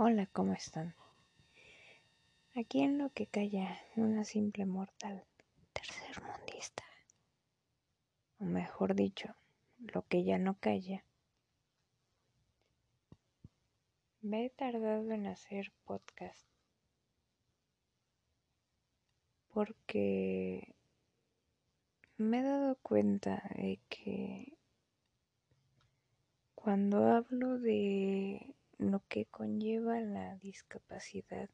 Hola, ¿cómo están? Aquí en lo que calla una simple mortal tercermundista, o mejor dicho, lo que ya no calla. Me he tardado en hacer podcast porque me he dado cuenta de que cuando hablo de lo que conlleva la discapacidad,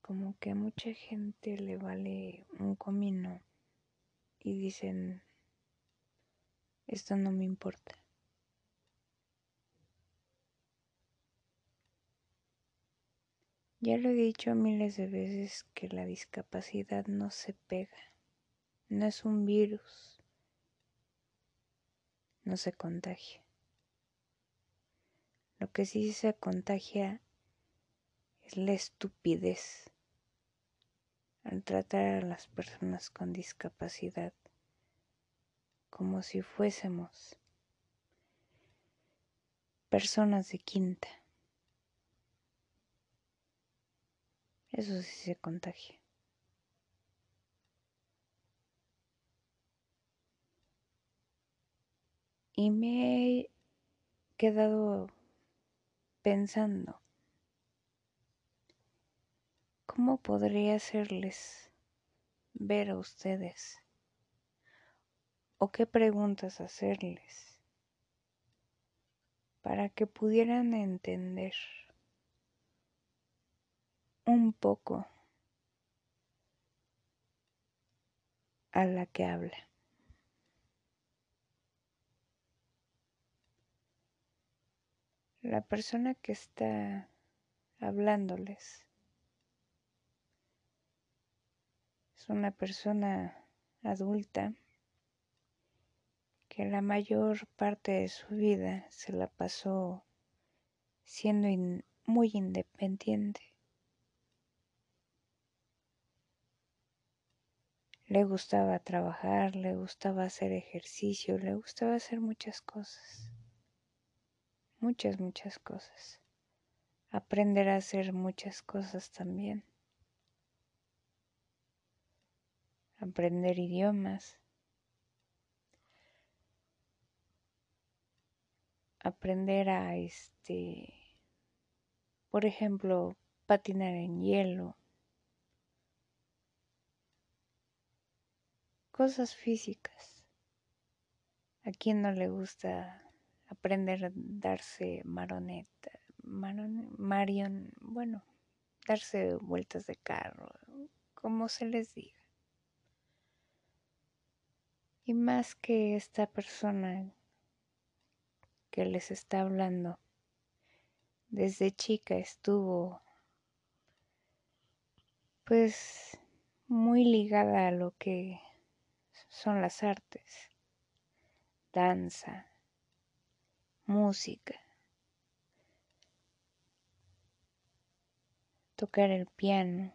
como que a mucha gente le vale un comino y dicen, esto no me importa. Ya lo he dicho miles de veces que la discapacidad no se pega, no es un virus, no se contagia. Lo que sí se contagia es la estupidez al tratar a las personas con discapacidad como si fuésemos personas de quinta. Eso sí se contagia. Y me he quedado pensando, ¿cómo podría hacerles ver a ustedes? ¿O qué preguntas hacerles para que pudieran entender? un poco a la que habla. La persona que está hablándoles es una persona adulta que la mayor parte de su vida se la pasó siendo muy independiente. Le gustaba trabajar, le gustaba hacer ejercicio, le gustaba hacer muchas cosas. Muchas, muchas cosas. Aprender a hacer muchas cosas también. Aprender idiomas. Aprender a este, por ejemplo, patinar en hielo cosas físicas. ¿A quién no le gusta aprender a darse maroneta, marion, bueno, darse vueltas de carro, como se les diga? Y más que esta persona que les está hablando, desde chica estuvo pues muy ligada a lo que son las artes, danza, música, tocar el piano,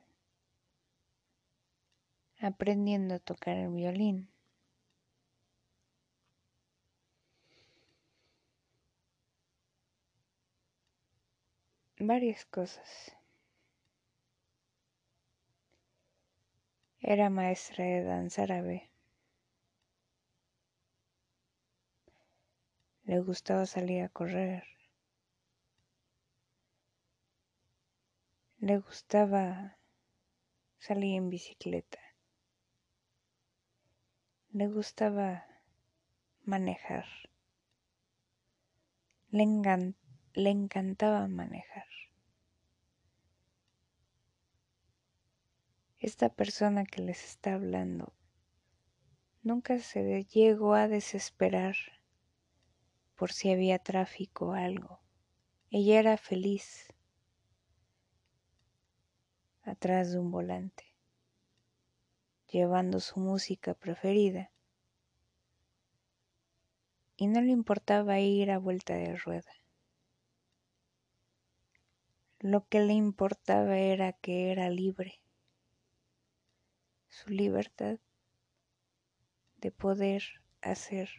aprendiendo a tocar el violín. Varias cosas. Era maestra de danza árabe. Le gustaba salir a correr. Le gustaba salir en bicicleta. Le gustaba manejar. Le, le encantaba manejar. Esta persona que les está hablando nunca se llegó a desesperar por si había tráfico o algo. Ella era feliz atrás de un volante, llevando su música preferida. Y no le importaba ir a vuelta de rueda. Lo que le importaba era que era libre, su libertad de poder hacer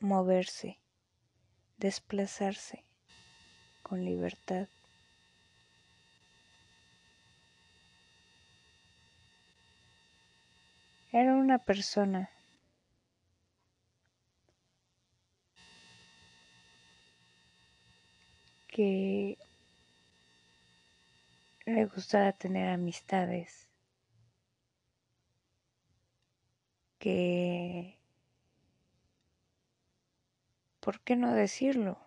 moverse, desplazarse con libertad. Era una persona que le gustaba tener amistades, que, ¿por qué no decirlo?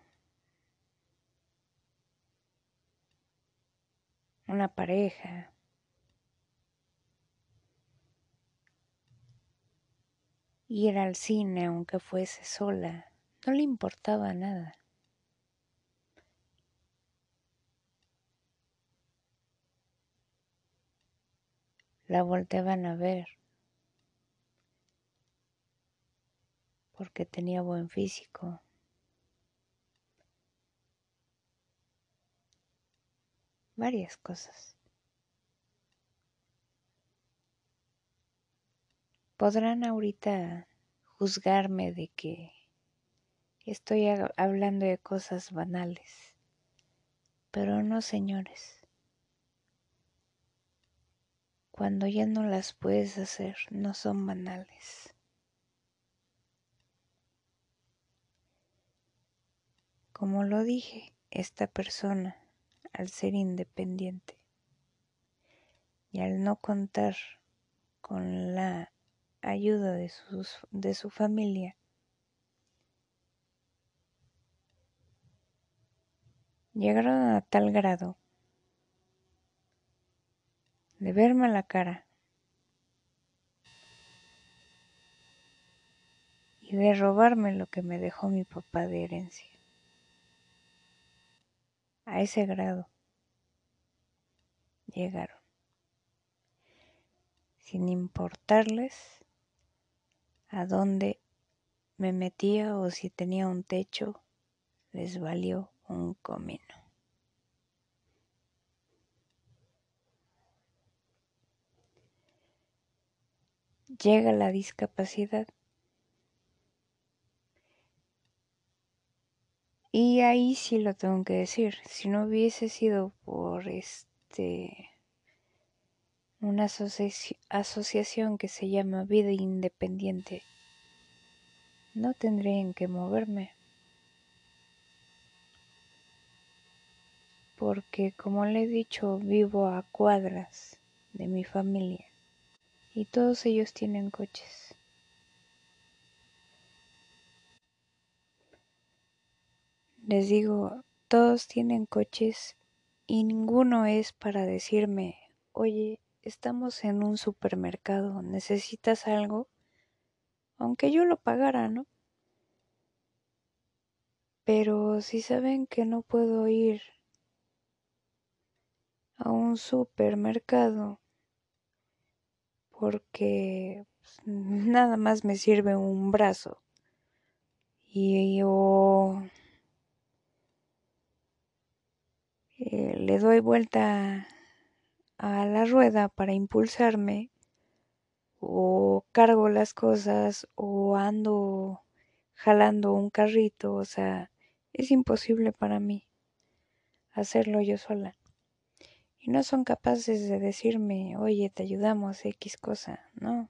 Una pareja. Ir al cine aunque fuese sola, no le importaba nada. la volteaban a ver porque tenía buen físico. Varias cosas. Podrán ahorita juzgarme de que estoy hablando de cosas banales, pero no, señores. Cuando ya no las puedes hacer, no son banales. Como lo dije, esta persona, al ser independiente y al no contar con la ayuda de, sus, de su familia, llegaron a tal grado de verme a la cara y de robarme lo que me dejó mi papá de herencia. A ese grado llegaron, sin importarles a dónde me metía o si tenía un techo, les valió un comino. llega la discapacidad. Y ahí sí lo tengo que decir, si no hubiese sido por este una asociación que se llama Vida Independiente, no tendría en qué moverme. Porque como le he dicho, vivo a cuadras de mi familia y todos ellos tienen coches. Les digo, todos tienen coches y ninguno es para decirme, oye, estamos en un supermercado, ¿necesitas algo? Aunque yo lo pagara, ¿no? Pero si saben que no puedo ir a un supermercado porque pues, nada más me sirve un brazo y yo le doy vuelta a la rueda para impulsarme o cargo las cosas o ando jalando un carrito, o sea, es imposible para mí hacerlo yo sola y no son capaces de decirme, oye, te ayudamos X cosa, no.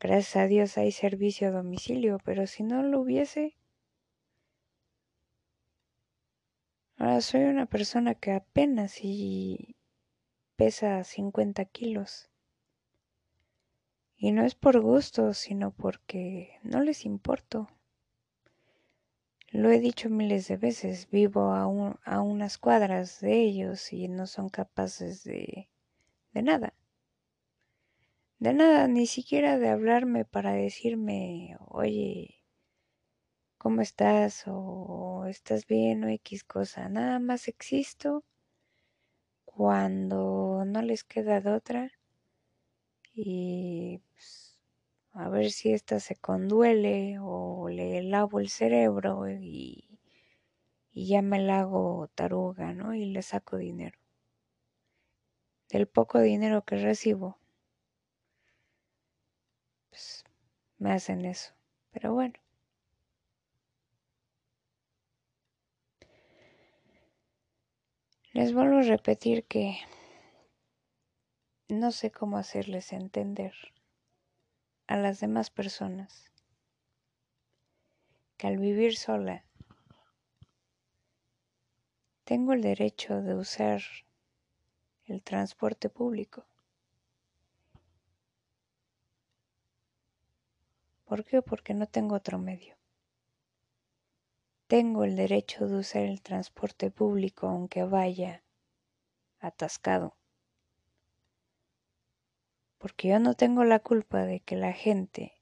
Gracias a Dios hay servicio a domicilio, pero si no lo hubiese... Ahora soy una persona que apenas y pesa 50 kilos. Y no es por gusto, sino porque no les importo. Lo he dicho miles de veces, vivo a, a unas cuadras de ellos y no son capaces de, de nada. De nada, ni siquiera de hablarme para decirme, oye, ¿cómo estás? o estás bien o X cosa. Nada más existo cuando no les queda de otra y pues, a ver si ésta se conduele o le lavo el cerebro y, y ya me la hago taruga, ¿no? Y le saco dinero. Del poco dinero que recibo, pues me hacen eso. Pero bueno. Les vuelvo a repetir que no sé cómo hacerles entender a las demás personas que al vivir sola tengo el derecho de usar el transporte público. ¿Por qué? Porque no tengo otro medio. Tengo el derecho de usar el transporte público aunque vaya atascado. Porque yo no tengo la culpa de que la gente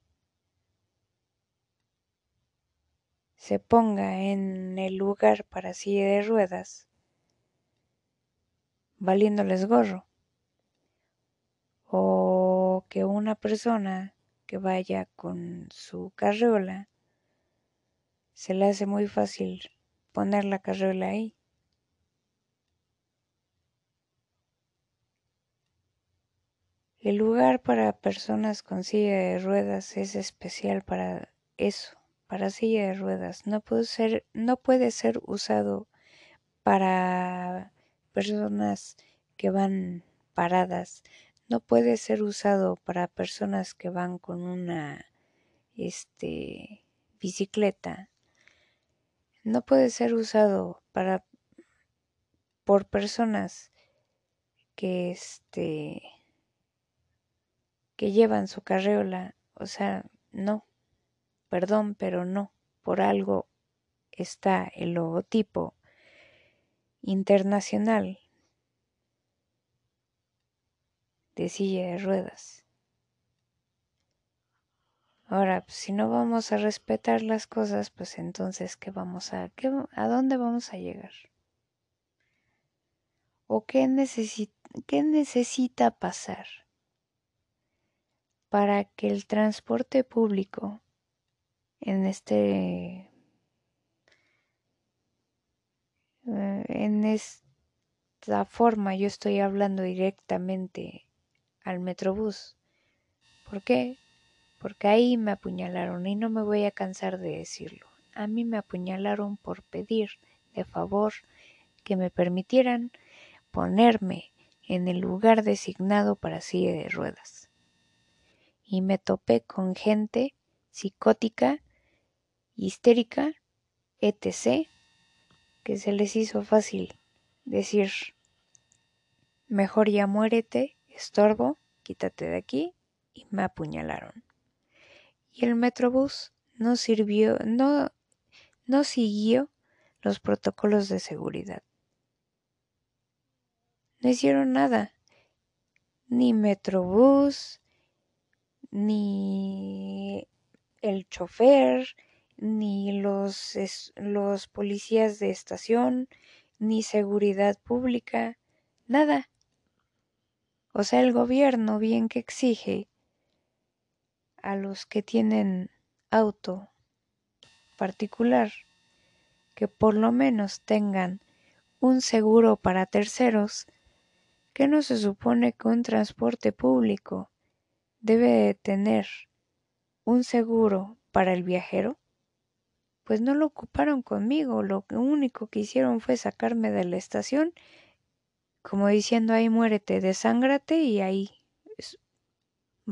se ponga en el lugar para silla de ruedas valiéndoles gorro. O que una persona que vaya con su carriola se le hace muy fácil poner la carriola ahí. El lugar para personas con silla de ruedas es especial para eso, para silla de ruedas. No puede ser, no puede ser usado para personas que van paradas. No puede ser usado para personas que van con una este bicicleta no puede ser usado para por personas que este que llevan su carriola, o sea, no. Perdón, pero no. Por algo está el logotipo internacional de silla de ruedas. Ahora, pues, si no vamos a respetar las cosas, pues entonces, ¿qué vamos a, qué, a dónde vamos a llegar? ¿O qué, qué necesita pasar para que el transporte público en este eh, en esta forma yo estoy hablando directamente al Metrobús. ¿Por qué? Porque ahí me apuñalaron y no me voy a cansar de decirlo. A mí me apuñalaron por pedir de favor que me permitieran ponerme en el lugar designado para silla de ruedas. Y me topé con gente psicótica, histérica, etc., que se les hizo fácil decir, mejor ya muérete, estorbo, quítate de aquí, y me apuñalaron y el Metrobús no sirvió, no, siguió los protocolos de seguridad. No hicieron nada. Ni Metrobús, ni el chofer, ni los policías de estación, ni seguridad pública, nada. O sea, el gobierno bien que exige a los que tienen auto particular que por lo menos tengan un seguro para terceros, que no se supone que un transporte público debe tener un seguro para el viajero? Pues no lo ocuparon conmigo, lo único que hicieron fue sacarme de la estación, como diciendo ahí muérete, desángrate y ahí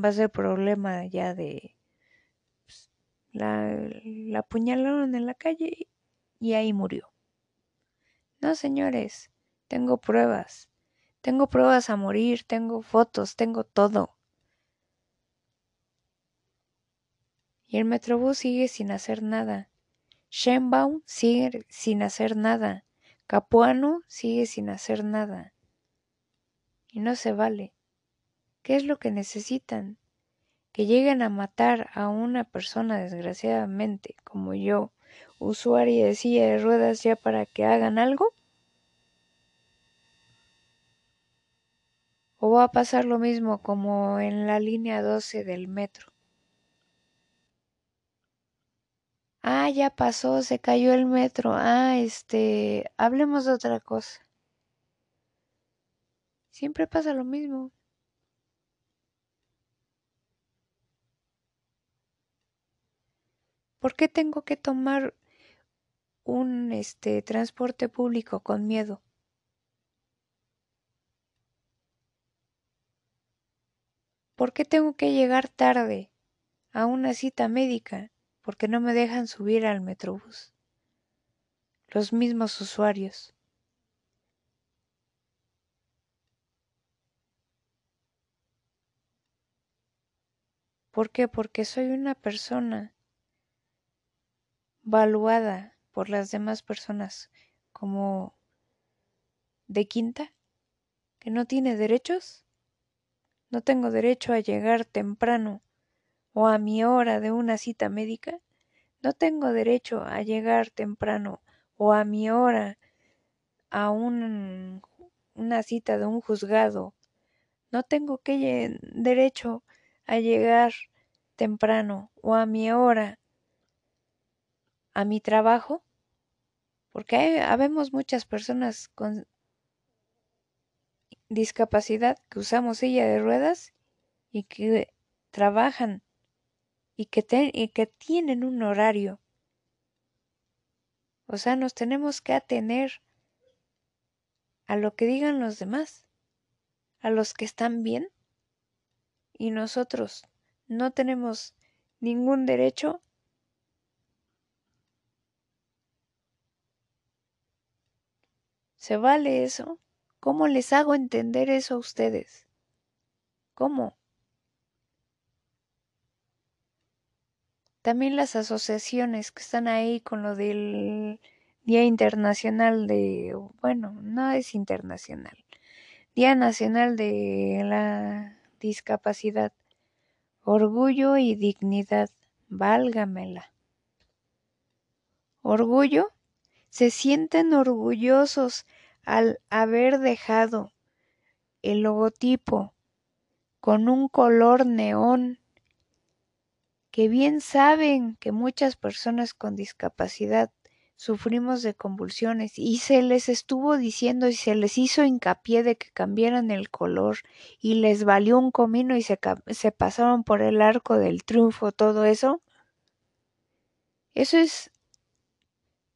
va a ser problema ya de pues, la, la apuñalaron en la calle y ahí murió. No, señores, tengo pruebas. Tengo pruebas a morir, tengo fotos, tengo todo. Y el Metrobús sigue sin hacer nada. Shenbaum sigue sin hacer nada. Capuano sigue sin hacer nada. Y no se vale. ¿Qué es lo que necesitan? Que lleguen a matar a una persona desgraciadamente como yo, usuaria de silla de ruedas ya para que hagan algo? ¿O va a pasar lo mismo como en la línea 12 del metro? Ah, ya pasó, se cayó el metro. Ah, este, hablemos de otra cosa. Siempre pasa lo mismo. ¿Por qué tengo que tomar un este, transporte público con miedo? ¿Por qué tengo que llegar tarde a una cita médica? Porque no me dejan subir al metrobús. Los mismos usuarios. ¿Por qué? Porque soy una persona valuada por las demás personas como de quinta, que no tiene derechos. ¿No tengo derecho a llegar temprano o a mi hora de una cita médica? ¿No tengo derecho a llegar temprano o a mi hora a un, una cita de un juzgado? ¿No tengo derecho a llegar temprano o a mi hora a mi trabajo? Porque hay, habemos muchas personas con discapacidad que usamos silla de ruedas y que trabajan y que, y que tienen un horario. O sea, nos tenemos que atener a lo que digan los demás, a los que están bien, y nosotros no tenemos ningún derecho ¿Se vale eso? ¿Cómo les hago entender eso a ustedes? ¿Cómo? También las asociaciones que están ahí con lo del Día Internacional de, bueno, no es internacional, Día Nacional de la Discapacidad, Orgullo y Dignidad, válgamela. Orgullo, se sienten orgullosos al haber dejado el logotipo con un color neón que bien saben que muchas personas con discapacidad sufrimos de convulsiones y se les estuvo diciendo y se les hizo hincapié de que cambiaran el color y les valió un comino y se, pasaron por el arco del triunfo, todo eso. Eso es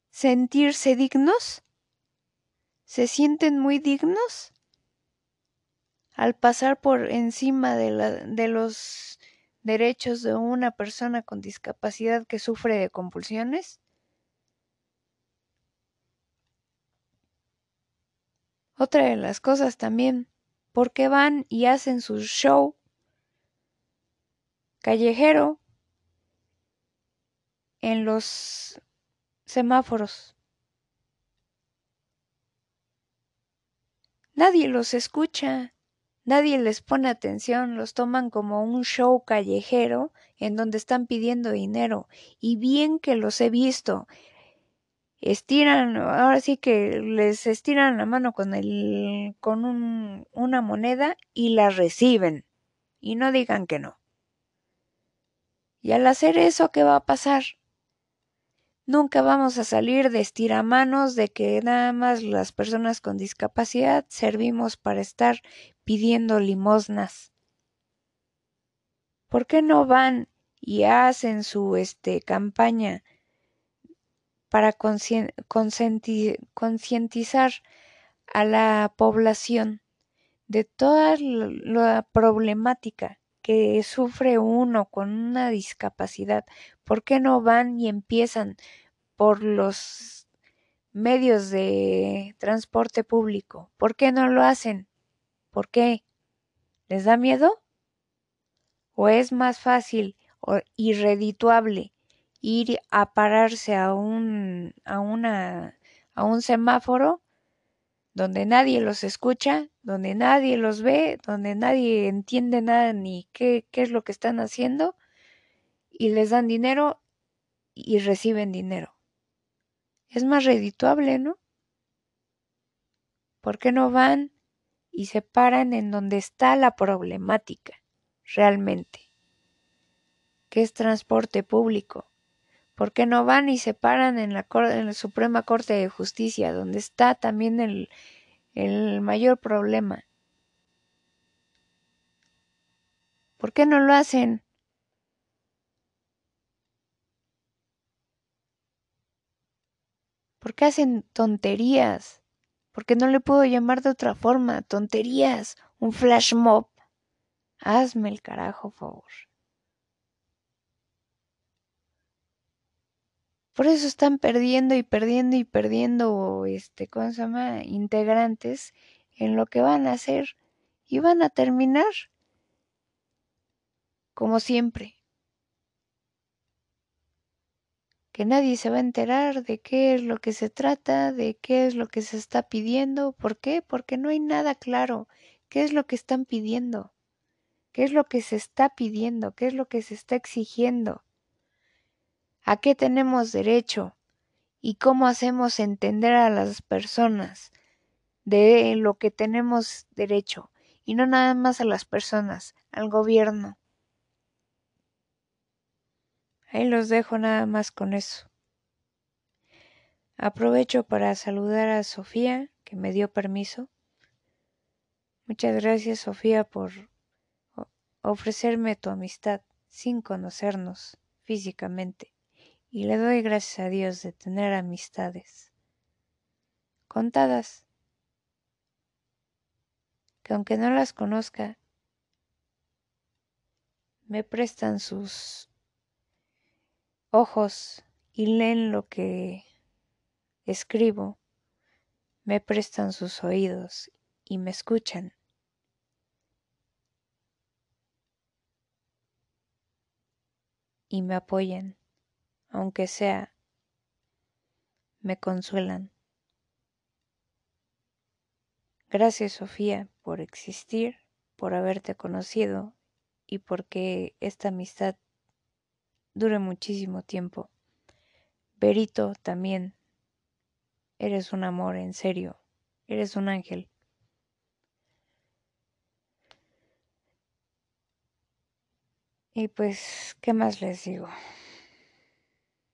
sentirse dignos se sienten muy dignos al pasar por encima de, los derechos de una persona con discapacidad que sufre de compulsiones? Otra de las cosas también, ¿por qué van y hacen su show callejero en los semáforos? Nadie los escucha, nadie les pone atención, los toman como un show callejero en donde están pidiendo dinero. Y bien que los he visto. Estiran, ahora sí que les estiran la mano con el, con un, una moneda y la reciben. Y no digan que no. Y al hacer eso, ¿qué va a pasar? Nunca vamos a salir de estiramanos de que nada más las personas con discapacidad servimos para estar pidiendo limosnas. ¿Por qué no van y hacen su este campaña para concientizar a la población de toda la problemática que sufre uno con una discapacidad? ¿Por qué no van y empiezan por los medios de transporte público? ¿Por qué no lo hacen? ¿Por qué? ¿Les da miedo? ¿O es más fácil o irredituable ir a pararse a un, a una, a un semáforo donde nadie los escucha, donde nadie los ve, donde nadie entiende nada ni qué, qué es lo que están haciendo y les dan dinero y reciben dinero. Es más redituable, ¿no? ¿Por qué no van y se paran en donde está la problemática realmente? ¿Qué es transporte público? ¿Por qué no van y se paran en la, en la Suprema Corte de Justicia, donde está también el, el mayor problema? ¿Por qué no lo hacen? ¿Por qué hacen tonterías? Porque no le puedo llamar de otra forma, tonterías, un flash mob. Hazme el carajo favor. Por eso están perdiendo y perdiendo y perdiendo, este, ¿cómo se llama? Integrantes en lo que van a hacer y van a terminar como siempre. Que nadie se va a enterar de qué es lo que se trata, de qué es lo que se está pidiendo. ¿Por qué? Porque no hay nada claro. ¿Qué es lo que están pidiendo? ¿Qué es lo que se está pidiendo? ¿Qué es lo que se está exigiendo? a qué tenemos derecho y cómo hacemos entender a las personas de lo que tenemos derecho y no nada más a las personas, al gobierno. Ahí los dejo nada más con eso. Aprovecho para saludar a Sofía, que me dio permiso. Muchas gracias, Sofía, por ofrecerme tu amistad sin conocernos físicamente y le doy gracias a Dios de tener amistades contadas, que aunque no las conozca, me prestan sus ojos y leen lo que escribo, me prestan sus oídos y me escuchan. y me apoyan aunque sea, me consuelan. Gracias Sofía por existir, por haberte conocido y porque esta amistad dure muchísimo tiempo. Berito también, eres un amor, en serio, eres un ángel. Y pues, ¿qué más les digo?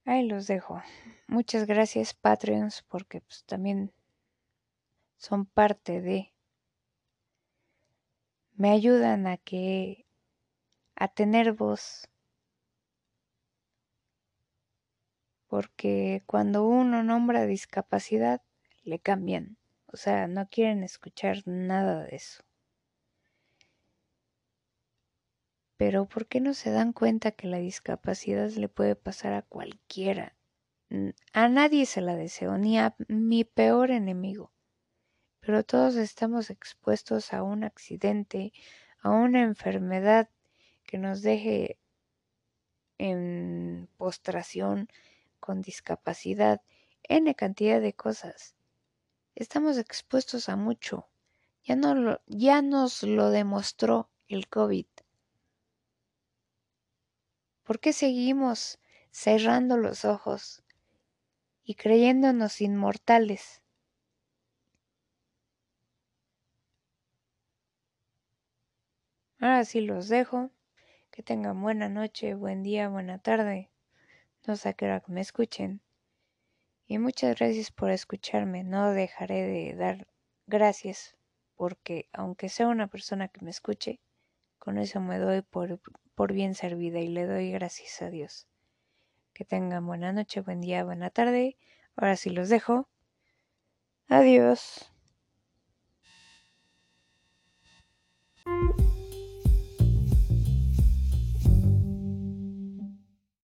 Ahí los dejo. Muchas gracias Patreons porque pues también son parte de me ayudan a que a tener voz porque cuando uno nombra discapacidad le cambian, o sea, no quieren escuchar nada de eso. Pero ¿por qué no se dan cuenta que la discapacidad le puede pasar a cualquiera? A nadie se la deseo, ni a mi peor enemigo. Pero todos estamos expuestos a un accidente, a una enfermedad que nos deje en postración, con discapacidad, n cantidad de cosas. Estamos expuestos a mucho. Ya, ya nos lo demostró el COVID. ¿Por qué seguimos cerrando los ojos y creyéndonos inmortales? Ahora sí los dejo. Que tengan buena noche, buen día, buena tarde. No sé a qué hora me escuchen. Y muchas gracias por escucharme. No dejaré de dar gracias porque aunque sea una persona que me escuche, con eso me doy por por bien servida y le doy gracias a Dios. Que tengan buena noche, buen día, buena tarde. Ahora sí los dejo. Adiós.